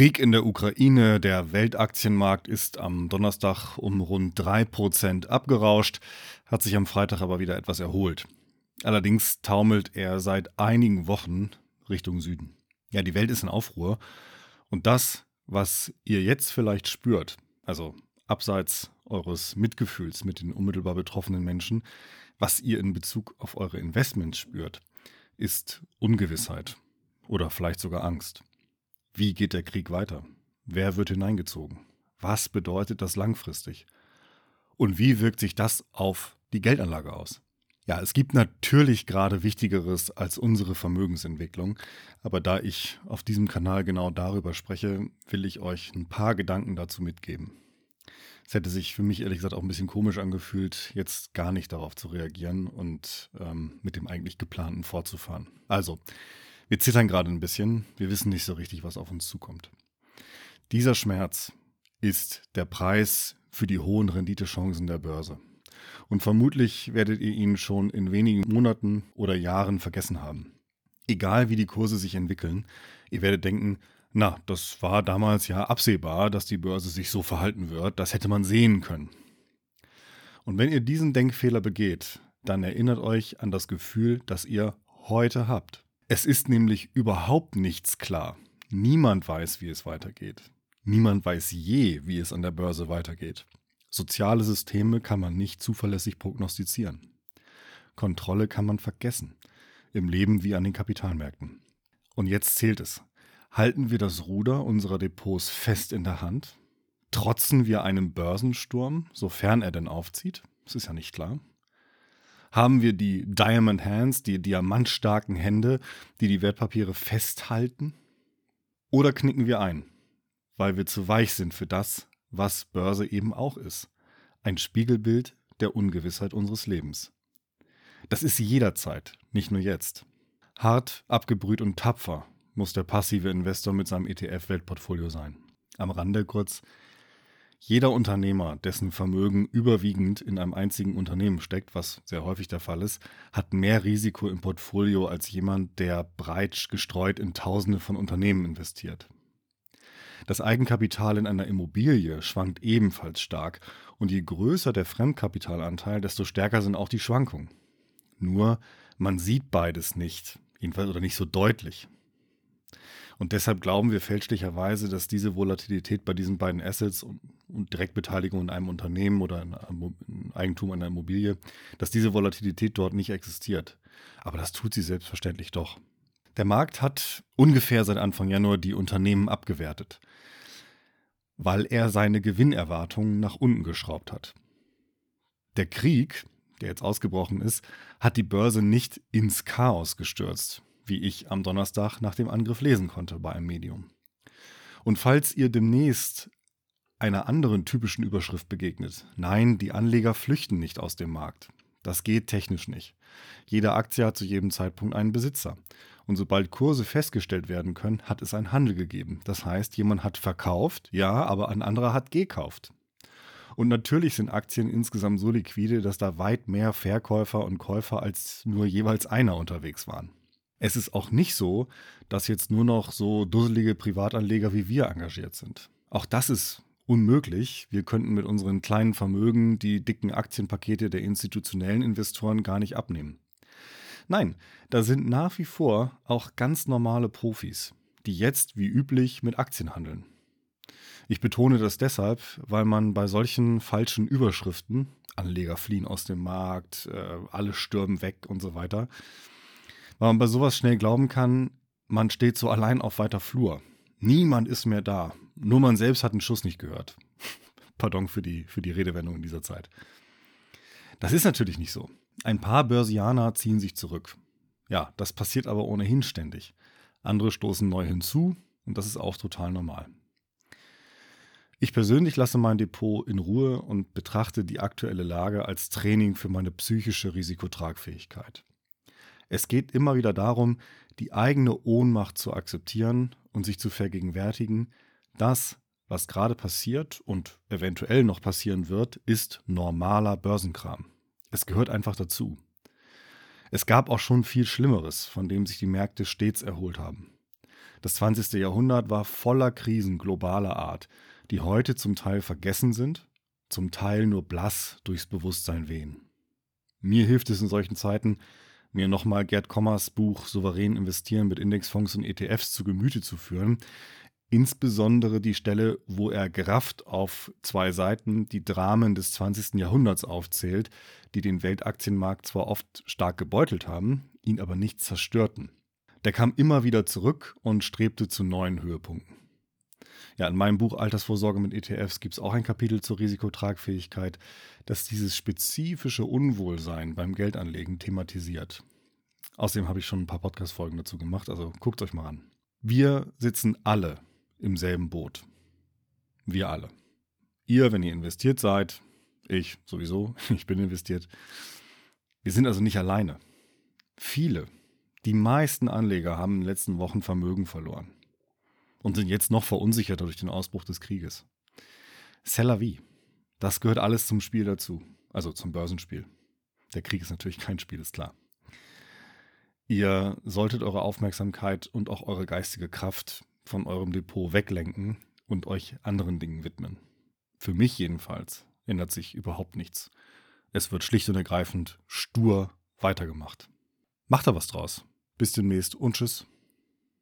Krieg in der Ukraine, der Weltaktienmarkt ist am Donnerstag um rund 3% abgerauscht, hat sich am Freitag aber wieder etwas erholt. Allerdings taumelt er seit einigen Wochen Richtung Süden. Ja, die Welt ist in Aufruhr und das, was ihr jetzt vielleicht spürt, also abseits eures Mitgefühls mit den unmittelbar betroffenen Menschen, was ihr in Bezug auf eure Investments spürt, ist Ungewissheit oder vielleicht sogar Angst. Wie geht der Krieg weiter? Wer wird hineingezogen? Was bedeutet das langfristig? Und wie wirkt sich das auf die Geldanlage aus? Ja, es gibt natürlich gerade Wichtigeres als unsere Vermögensentwicklung, aber da ich auf diesem Kanal genau darüber spreche, will ich euch ein paar Gedanken dazu mitgeben. Es hätte sich für mich ehrlich gesagt auch ein bisschen komisch angefühlt, jetzt gar nicht darauf zu reagieren und ähm, mit dem eigentlich geplanten fortzufahren. Also, wir zittern gerade ein bisschen, wir wissen nicht so richtig, was auf uns zukommt. Dieser Schmerz ist der Preis für die hohen Renditechancen der Börse. Und vermutlich werdet ihr ihn schon in wenigen Monaten oder Jahren vergessen haben. Egal wie die Kurse sich entwickeln, ihr werdet denken, na, das war damals ja absehbar, dass die Börse sich so verhalten wird. Das hätte man sehen können. Und wenn ihr diesen Denkfehler begeht, dann erinnert euch an das Gefühl, das ihr heute habt. Es ist nämlich überhaupt nichts klar. Niemand weiß, wie es weitergeht. Niemand weiß je, wie es an der Börse weitergeht. Soziale Systeme kann man nicht zuverlässig prognostizieren. Kontrolle kann man vergessen. Im Leben wie an den Kapitalmärkten. Und jetzt zählt es. Halten wir das Ruder unserer Depots fest in der Hand? Trotzen wir einem Börsensturm, sofern er denn aufzieht? Das ist ja nicht klar. Haben wir die Diamond Hands, die diamantstarken Hände, die die Wertpapiere festhalten? Oder knicken wir ein, weil wir zu weich sind für das, was Börse eben auch ist? Ein Spiegelbild der Ungewissheit unseres Lebens. Das ist jederzeit, nicht nur jetzt. Hart, abgebrüht und tapfer muss der passive Investor mit seinem ETF-Weltportfolio sein. Am Rande kurz, jeder Unternehmer, dessen Vermögen überwiegend in einem einzigen Unternehmen steckt, was sehr häufig der Fall ist, hat mehr Risiko im Portfolio als jemand, der breit gestreut in Tausende von Unternehmen investiert. Das Eigenkapital in einer Immobilie schwankt ebenfalls stark und je größer der Fremdkapitalanteil, desto stärker sind auch die Schwankungen. Nur man sieht beides nicht, jedenfalls oder nicht so deutlich. Und deshalb glauben wir fälschlicherweise, dass diese Volatilität bei diesen beiden Assets und, und Direktbeteiligung in einem Unternehmen oder in, in Eigentum einer Immobilie, dass diese Volatilität dort nicht existiert. Aber das tut sie selbstverständlich doch. Der Markt hat ungefähr seit Anfang Januar die Unternehmen abgewertet, weil er seine Gewinnerwartungen nach unten geschraubt hat. Der Krieg, der jetzt ausgebrochen ist, hat die Börse nicht ins Chaos gestürzt, wie ich am Donnerstag nach dem Angriff lesen konnte bei einem Medium. Und falls ihr demnächst einer anderen typischen Überschrift begegnet, nein, die Anleger flüchten nicht aus dem Markt. Das geht technisch nicht. Jede Aktie hat zu jedem Zeitpunkt einen Besitzer. Und sobald Kurse festgestellt werden können, hat es einen Handel gegeben. Das heißt, jemand hat verkauft, ja, aber ein anderer hat gekauft. Und natürlich sind Aktien insgesamt so liquide, dass da weit mehr Verkäufer und Käufer als nur jeweils einer unterwegs waren. Es ist auch nicht so, dass jetzt nur noch so dusselige Privatanleger wie wir engagiert sind. Auch das ist unmöglich. Wir könnten mit unseren kleinen Vermögen die dicken Aktienpakete der institutionellen Investoren gar nicht abnehmen. Nein, da sind nach wie vor auch ganz normale Profis, die jetzt wie üblich mit Aktien handeln. Ich betone das deshalb, weil man bei solchen falschen Überschriften, Anleger fliehen aus dem Markt, äh, alle stürmen weg und so weiter, weil man bei sowas schnell glauben kann, man steht so allein auf weiter Flur. Niemand ist mehr da. Nur man selbst hat den Schuss nicht gehört. Pardon für die, für die Redewendung in dieser Zeit. Das ist natürlich nicht so. Ein paar Börsianer ziehen sich zurück. Ja, das passiert aber ohnehin ständig. Andere stoßen neu hinzu und das ist auch total normal. Ich persönlich lasse mein Depot in Ruhe und betrachte die aktuelle Lage als Training für meine psychische Risikotragfähigkeit. Es geht immer wieder darum, die eigene Ohnmacht zu akzeptieren und sich zu vergegenwärtigen, das, was gerade passiert und eventuell noch passieren wird, ist normaler Börsenkram. Es gehört einfach dazu. Es gab auch schon viel Schlimmeres, von dem sich die Märkte stets erholt haben. Das 20. Jahrhundert war voller Krisen globaler Art, die heute zum Teil vergessen sind, zum Teil nur blass durchs Bewusstsein wehen. Mir hilft es in solchen Zeiten, mir nochmal Gerd Kommers Buch Souverän investieren mit Indexfonds und ETFs zu Gemüte zu führen. Insbesondere die Stelle, wo er gerafft auf zwei Seiten die Dramen des 20. Jahrhunderts aufzählt, die den Weltaktienmarkt zwar oft stark gebeutelt haben, ihn aber nicht zerstörten. Der kam immer wieder zurück und strebte zu neuen Höhepunkten. Ja, in meinem Buch Altersvorsorge mit ETFs gibt es auch ein Kapitel zur Risikotragfähigkeit, das dieses spezifische Unwohlsein beim Geldanlegen thematisiert. Außerdem habe ich schon ein paar Podcast-Folgen dazu gemacht, also guckt euch mal an. Wir sitzen alle im selben Boot. Wir alle. Ihr, wenn ihr investiert seid, ich sowieso, ich bin investiert. Wir sind also nicht alleine. Viele, die meisten Anleger haben in den letzten Wochen Vermögen verloren und sind jetzt noch verunsicherter durch den Ausbruch des Krieges. C'est la vie. Das gehört alles zum Spiel dazu, also zum Börsenspiel. Der Krieg ist natürlich kein Spiel, ist klar. Ihr solltet eure Aufmerksamkeit und auch eure geistige Kraft von eurem Depot weglenken und euch anderen Dingen widmen. Für mich jedenfalls ändert sich überhaupt nichts. Es wird schlicht und ergreifend stur weitergemacht. Macht da was draus. Bis demnächst und tschüss.